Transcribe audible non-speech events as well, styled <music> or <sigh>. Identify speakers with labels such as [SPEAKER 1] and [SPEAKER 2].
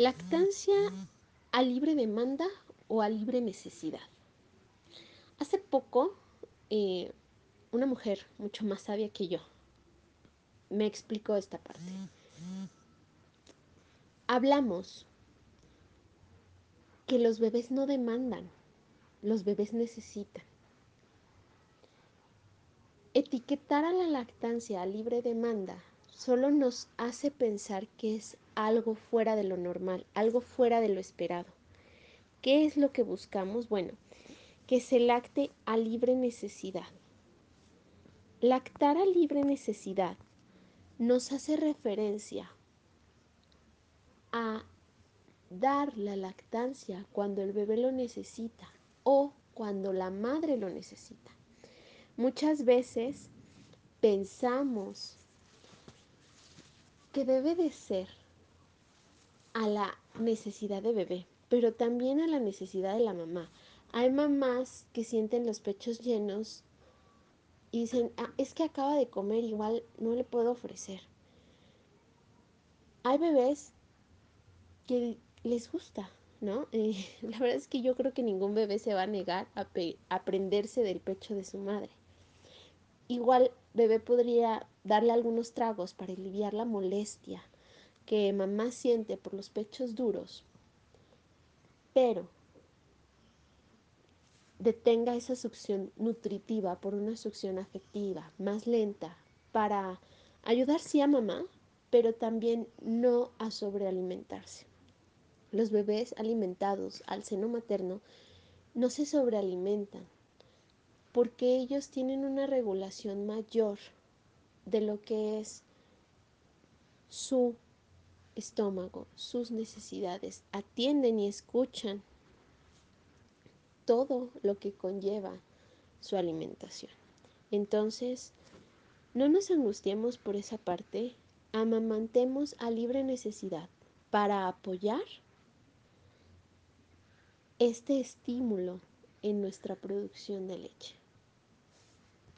[SPEAKER 1] Lactancia a libre demanda o a libre necesidad. Hace poco, eh, una mujer mucho más sabia que yo me explicó esta parte. Hablamos que los bebés no demandan, los bebés necesitan. Etiquetar a la lactancia a libre demanda solo nos hace pensar que es algo fuera de lo normal, algo fuera de lo esperado. ¿Qué es lo que buscamos? Bueno, que se lacte a libre necesidad. Lactar a libre necesidad nos hace referencia a dar la lactancia cuando el bebé lo necesita o cuando la madre lo necesita. Muchas veces pensamos que debe de ser a la necesidad de bebé, pero también a la necesidad de la mamá. Hay mamás que sienten los pechos llenos y dicen, ah, es que acaba de comer, igual no le puedo ofrecer. Hay bebés que les gusta, ¿no? <laughs> La verdad es que yo creo que ningún bebé se va a negar a, a prenderse del pecho de su madre. Igual bebé podría darle algunos tragos para aliviar la molestia que mamá siente por los pechos duros, pero detenga esa succión nutritiva por una succión afectiva más lenta para ayudar sí a mamá, pero también no a sobrealimentarse. Los bebés alimentados al seno materno no se sobrealimentan porque ellos tienen una regulación mayor de lo que es su estómago, sus necesidades, atienden y escuchan todo lo que conlleva su alimentación. Entonces, no nos angustiemos por esa parte, amamantemos a libre necesidad para apoyar este estímulo en nuestra producción de leche.